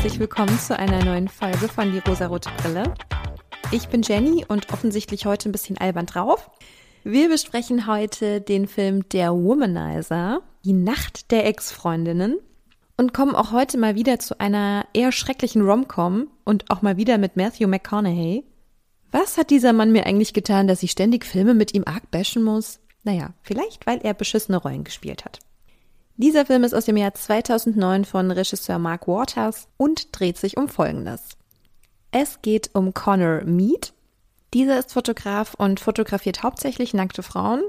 herzlich willkommen zu einer neuen Folge von Die rosarote Brille. Ich bin Jenny und offensichtlich heute ein bisschen albern drauf. Wir besprechen heute den Film Der Womanizer, die Nacht der Ex-Freundinnen und kommen auch heute mal wieder zu einer eher schrecklichen Rom-Com und auch mal wieder mit Matthew McConaughey. Was hat dieser Mann mir eigentlich getan, dass ich ständig Filme mit ihm arg bashen muss? Naja, vielleicht weil er beschissene Rollen gespielt hat. Dieser Film ist aus dem Jahr 2009 von Regisseur Mark Waters und dreht sich um Folgendes. Es geht um Connor Mead. Dieser ist Fotograf und fotografiert hauptsächlich nackte Frauen.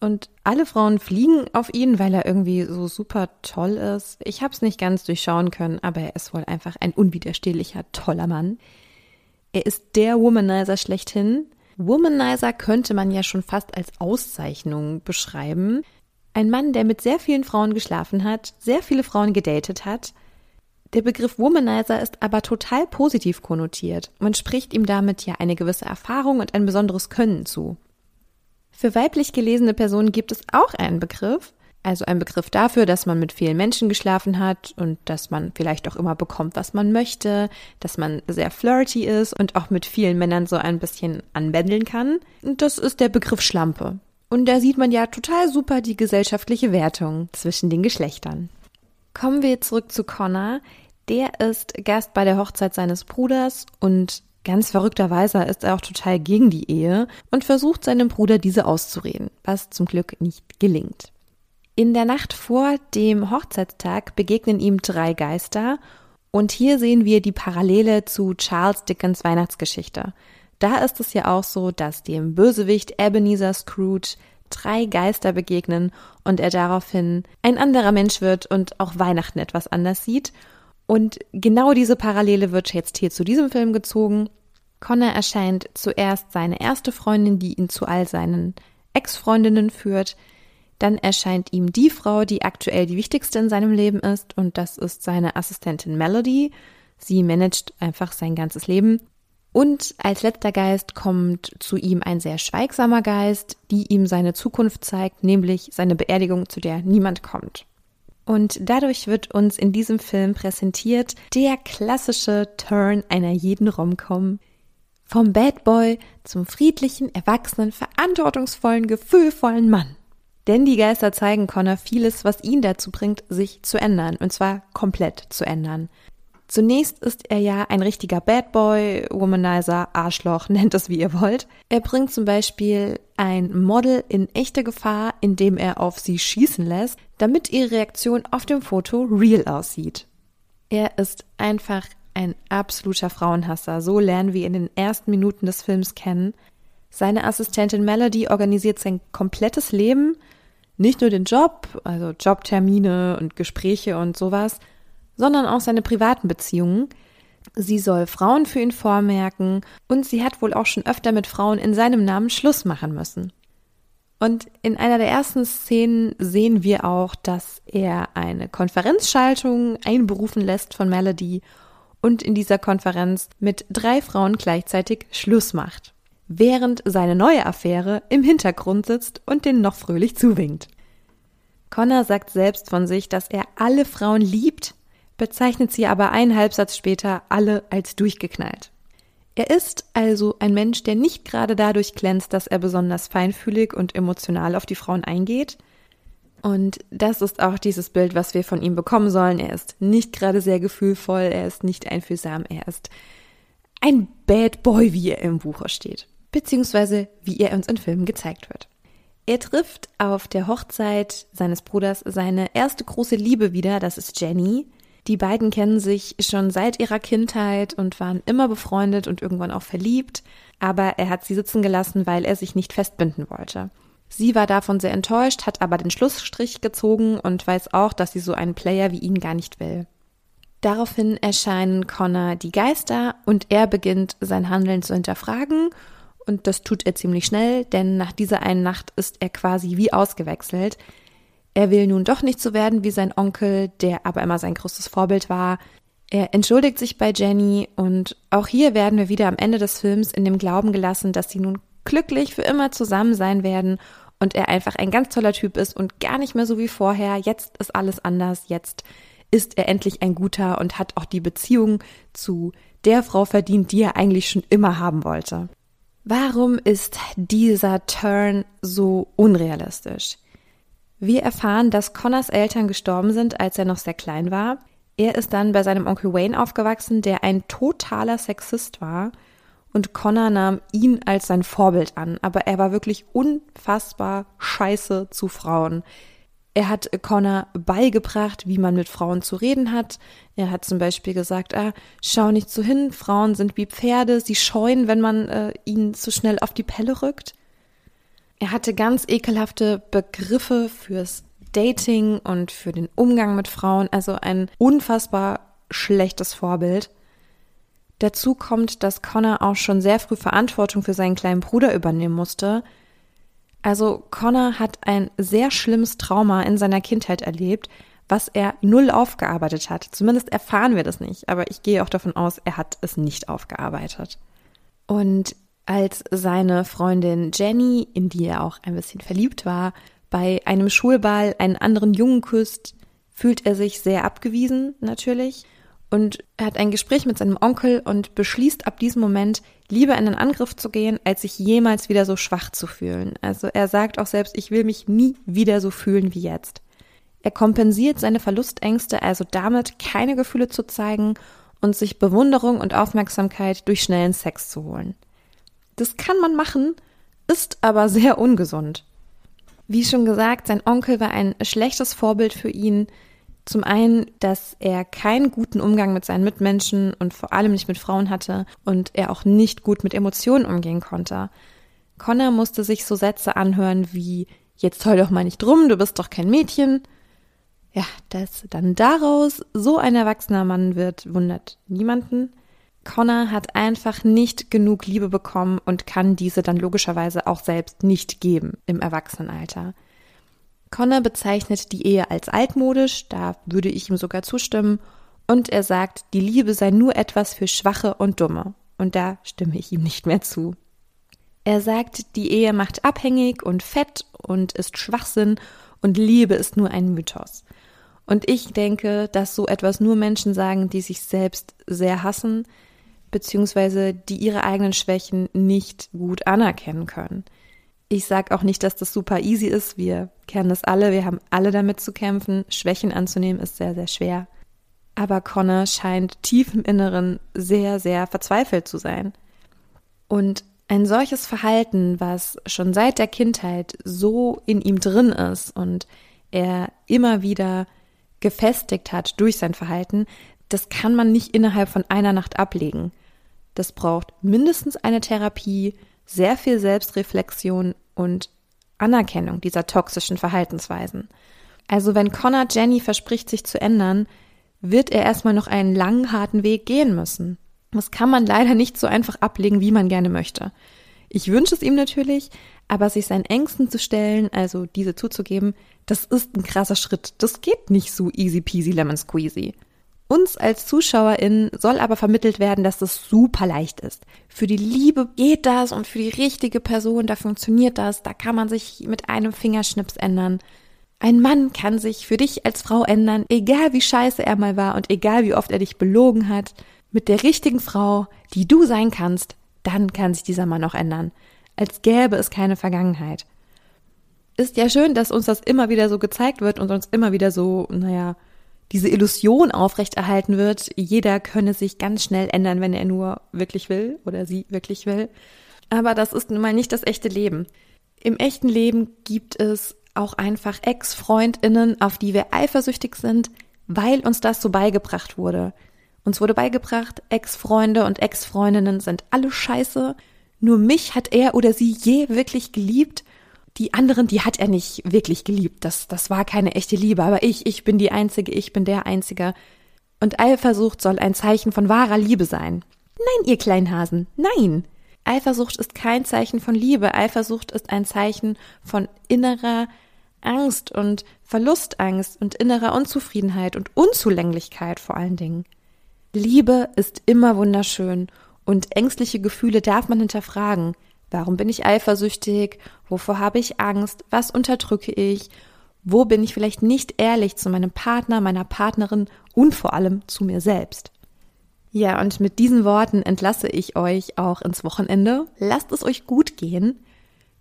Und alle Frauen fliegen auf ihn, weil er irgendwie so super toll ist. Ich habe es nicht ganz durchschauen können, aber er ist wohl einfach ein unwiderstehlicher, toller Mann. Er ist der Womanizer schlechthin. Womanizer könnte man ja schon fast als Auszeichnung beschreiben. Ein Mann, der mit sehr vielen Frauen geschlafen hat, sehr viele Frauen gedatet hat. Der Begriff Womanizer ist aber total positiv konnotiert. Man spricht ihm damit ja eine gewisse Erfahrung und ein besonderes Können zu. Für weiblich gelesene Personen gibt es auch einen Begriff, also ein Begriff dafür, dass man mit vielen Menschen geschlafen hat und dass man vielleicht auch immer bekommt, was man möchte, dass man sehr flirty ist und auch mit vielen Männern so ein bisschen anbändeln kann. Und das ist der Begriff Schlampe. Und da sieht man ja total super die gesellschaftliche Wertung zwischen den Geschlechtern. Kommen wir zurück zu Connor. Der ist Gast bei der Hochzeit seines Bruders und ganz verrückterweise ist er auch total gegen die Ehe und versucht seinem Bruder diese auszureden, was zum Glück nicht gelingt. In der Nacht vor dem Hochzeitstag begegnen ihm drei Geister und hier sehen wir die Parallele zu Charles Dickens Weihnachtsgeschichte. Da ist es ja auch so, dass dem Bösewicht Ebenezer Scrooge drei Geister begegnen und er daraufhin ein anderer Mensch wird und auch Weihnachten etwas anders sieht. Und genau diese Parallele wird jetzt hier zu diesem Film gezogen. Connor erscheint zuerst seine erste Freundin, die ihn zu all seinen Ex-Freundinnen führt. Dann erscheint ihm die Frau, die aktuell die wichtigste in seinem Leben ist, und das ist seine Assistentin Melody. Sie managt einfach sein ganzes Leben. Und als letzter Geist kommt zu ihm ein sehr schweigsamer Geist, die ihm seine Zukunft zeigt, nämlich seine Beerdigung, zu der niemand kommt. Und dadurch wird uns in diesem Film präsentiert der klassische Turn einer jeden Romcom. Vom Bad Boy zum friedlichen, erwachsenen, verantwortungsvollen, gefühlvollen Mann. Denn die Geister zeigen Connor vieles, was ihn dazu bringt, sich zu ändern. Und zwar komplett zu ändern. Zunächst ist er ja ein richtiger Bad Boy, Womanizer, Arschloch, nennt es wie ihr wollt. Er bringt zum Beispiel ein Model in echte Gefahr, indem er auf sie schießen lässt, damit ihre Reaktion auf dem Foto real aussieht. Er ist einfach ein absoluter Frauenhasser, so lernen wir in den ersten Minuten des Films kennen. Seine Assistentin Melody organisiert sein komplettes Leben, nicht nur den Job, also Jobtermine und Gespräche und sowas, sondern auch seine privaten Beziehungen. Sie soll Frauen für ihn vormerken und sie hat wohl auch schon öfter mit Frauen in seinem Namen Schluss machen müssen. Und in einer der ersten Szenen sehen wir auch, dass er eine Konferenzschaltung einberufen lässt von Melody und in dieser Konferenz mit drei Frauen gleichzeitig Schluss macht, während seine neue Affäre im Hintergrund sitzt und den noch fröhlich zuwinkt. Connor sagt selbst von sich, dass er alle Frauen liebt, bezeichnet sie aber einen Halbsatz später alle als durchgeknallt. Er ist also ein Mensch, der nicht gerade dadurch glänzt, dass er besonders feinfühlig und emotional auf die Frauen eingeht. Und das ist auch dieses Bild, was wir von ihm bekommen sollen. Er ist nicht gerade sehr gefühlvoll, er ist nicht einfühlsam, er ist ein Bad Boy, wie er im Buche steht. Beziehungsweise wie er uns in Filmen gezeigt wird. Er trifft auf der Hochzeit seines Bruders seine erste große Liebe wieder, das ist Jenny, die beiden kennen sich schon seit ihrer Kindheit und waren immer befreundet und irgendwann auch verliebt, aber er hat sie sitzen gelassen, weil er sich nicht festbinden wollte. Sie war davon sehr enttäuscht, hat aber den Schlussstrich gezogen und weiß auch, dass sie so einen Player wie ihn gar nicht will. Daraufhin erscheinen Connor die Geister und er beginnt sein Handeln zu hinterfragen und das tut er ziemlich schnell, denn nach dieser einen Nacht ist er quasi wie ausgewechselt. Er will nun doch nicht so werden wie sein Onkel, der aber immer sein größtes Vorbild war. Er entschuldigt sich bei Jenny und auch hier werden wir wieder am Ende des Films in dem Glauben gelassen, dass sie nun glücklich für immer zusammen sein werden und er einfach ein ganz toller Typ ist und gar nicht mehr so wie vorher. Jetzt ist alles anders. Jetzt ist er endlich ein guter und hat auch die Beziehung zu der Frau verdient, die er eigentlich schon immer haben wollte. Warum ist dieser Turn so unrealistisch? Wir erfahren, dass Connors Eltern gestorben sind, als er noch sehr klein war. Er ist dann bei seinem Onkel Wayne aufgewachsen, der ein totaler Sexist war. Und Connor nahm ihn als sein Vorbild an, aber er war wirklich unfassbar scheiße zu Frauen. Er hat Connor beigebracht, wie man mit Frauen zu reden hat. Er hat zum Beispiel gesagt, ah, schau nicht so hin, Frauen sind wie Pferde, sie scheuen, wenn man äh, ihnen zu schnell auf die Pelle rückt. Er hatte ganz ekelhafte Begriffe fürs Dating und für den Umgang mit Frauen, also ein unfassbar schlechtes Vorbild. Dazu kommt, dass Connor auch schon sehr früh Verantwortung für seinen kleinen Bruder übernehmen musste, also Connor hat ein sehr schlimmes Trauma in seiner Kindheit erlebt, was er null aufgearbeitet hat. Zumindest erfahren wir das nicht, aber ich gehe auch davon aus, er hat es nicht aufgearbeitet. Und als seine Freundin Jenny, in die er auch ein bisschen verliebt war, bei einem Schulball einen anderen Jungen küsst, fühlt er sich sehr abgewiesen natürlich und er hat ein Gespräch mit seinem Onkel und beschließt ab diesem Moment, lieber in den Angriff zu gehen, als sich jemals wieder so schwach zu fühlen. Also er sagt auch selbst, ich will mich nie wieder so fühlen wie jetzt. Er kompensiert seine Verlustängste also damit, keine Gefühle zu zeigen und sich Bewunderung und Aufmerksamkeit durch schnellen Sex zu holen. Das kann man machen, ist aber sehr ungesund. Wie schon gesagt, sein Onkel war ein schlechtes Vorbild für ihn, zum einen, dass er keinen guten Umgang mit seinen Mitmenschen und vor allem nicht mit Frauen hatte und er auch nicht gut mit Emotionen umgehen konnte. Connor musste sich so Sätze anhören wie Jetzt heul doch mal nicht drum, du bist doch kein Mädchen. Ja, dass dann daraus so ein erwachsener Mann wird, wundert niemanden. Connor hat einfach nicht genug Liebe bekommen und kann diese dann logischerweise auch selbst nicht geben im Erwachsenenalter. Connor bezeichnet die Ehe als altmodisch, da würde ich ihm sogar zustimmen, und er sagt, die Liebe sei nur etwas für Schwache und Dumme, und da stimme ich ihm nicht mehr zu. Er sagt, die Ehe macht abhängig und fett und ist Schwachsinn und Liebe ist nur ein Mythos. Und ich denke, dass so etwas nur Menschen sagen, die sich selbst sehr hassen, beziehungsweise die ihre eigenen Schwächen nicht gut anerkennen können. Ich sage auch nicht, dass das super easy ist. Wir kennen das alle. Wir haben alle damit zu kämpfen. Schwächen anzunehmen ist sehr, sehr schwer. Aber Connor scheint tief im Inneren sehr, sehr verzweifelt zu sein. Und ein solches Verhalten, was schon seit der Kindheit so in ihm drin ist und er immer wieder gefestigt hat durch sein Verhalten, das kann man nicht innerhalb von einer Nacht ablegen. Das braucht mindestens eine Therapie, sehr viel Selbstreflexion und Anerkennung dieser toxischen Verhaltensweisen. Also wenn Connor Jenny verspricht, sich zu ändern, wird er erstmal noch einen langen, harten Weg gehen müssen. Das kann man leider nicht so einfach ablegen, wie man gerne möchte. Ich wünsche es ihm natürlich, aber sich seinen Ängsten zu stellen, also diese zuzugeben, das ist ein krasser Schritt. Das geht nicht so easy peasy lemon squeezy. Uns als ZuschauerInnen soll aber vermittelt werden, dass das super leicht ist. Für die Liebe geht das und für die richtige Person, da funktioniert das, da kann man sich mit einem Fingerschnips ändern. Ein Mann kann sich für dich als Frau ändern, egal wie scheiße er mal war und egal wie oft er dich belogen hat. Mit der richtigen Frau, die du sein kannst, dann kann sich dieser Mann auch ändern. Als gäbe es keine Vergangenheit. Ist ja schön, dass uns das immer wieder so gezeigt wird und uns immer wieder so, naja, diese Illusion aufrechterhalten wird, jeder könne sich ganz schnell ändern, wenn er nur wirklich will oder sie wirklich will. Aber das ist nun mal nicht das echte Leben. Im echten Leben gibt es auch einfach Ex-Freundinnen, auf die wir eifersüchtig sind, weil uns das so beigebracht wurde. Uns wurde beigebracht, Ex-Freunde und Ex-Freundinnen sind alle scheiße. Nur mich hat er oder sie je wirklich geliebt die anderen, die hat er nicht wirklich geliebt. Das, das war keine echte Liebe. Aber ich, ich bin die Einzige, ich bin der Einzige. Und Eifersucht soll ein Zeichen von wahrer Liebe sein. Nein, ihr kleinen Hasen, nein. Eifersucht ist kein Zeichen von Liebe. Eifersucht ist ein Zeichen von innerer Angst und Verlustangst und innerer Unzufriedenheit und Unzulänglichkeit vor allen Dingen. Liebe ist immer wunderschön und ängstliche Gefühle darf man hinterfragen. Warum bin ich eifersüchtig? Wovor habe ich Angst? Was unterdrücke ich? Wo bin ich vielleicht nicht ehrlich zu meinem Partner, meiner Partnerin und vor allem zu mir selbst? Ja, und mit diesen Worten entlasse ich euch auch ins Wochenende. Lasst es euch gut gehen.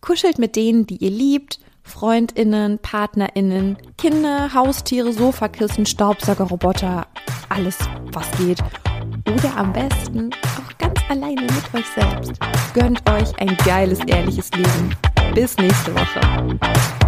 Kuschelt mit denen, die ihr liebt, Freundinnen, Partnerinnen, Kinder, Haustiere, Sofakissen, Staubsaugerroboter, alles, was geht. Oder am besten auch ganz alleine mit euch selbst. Gönnt euch ein geiles, ehrliches Leben. Bis nächste Woche.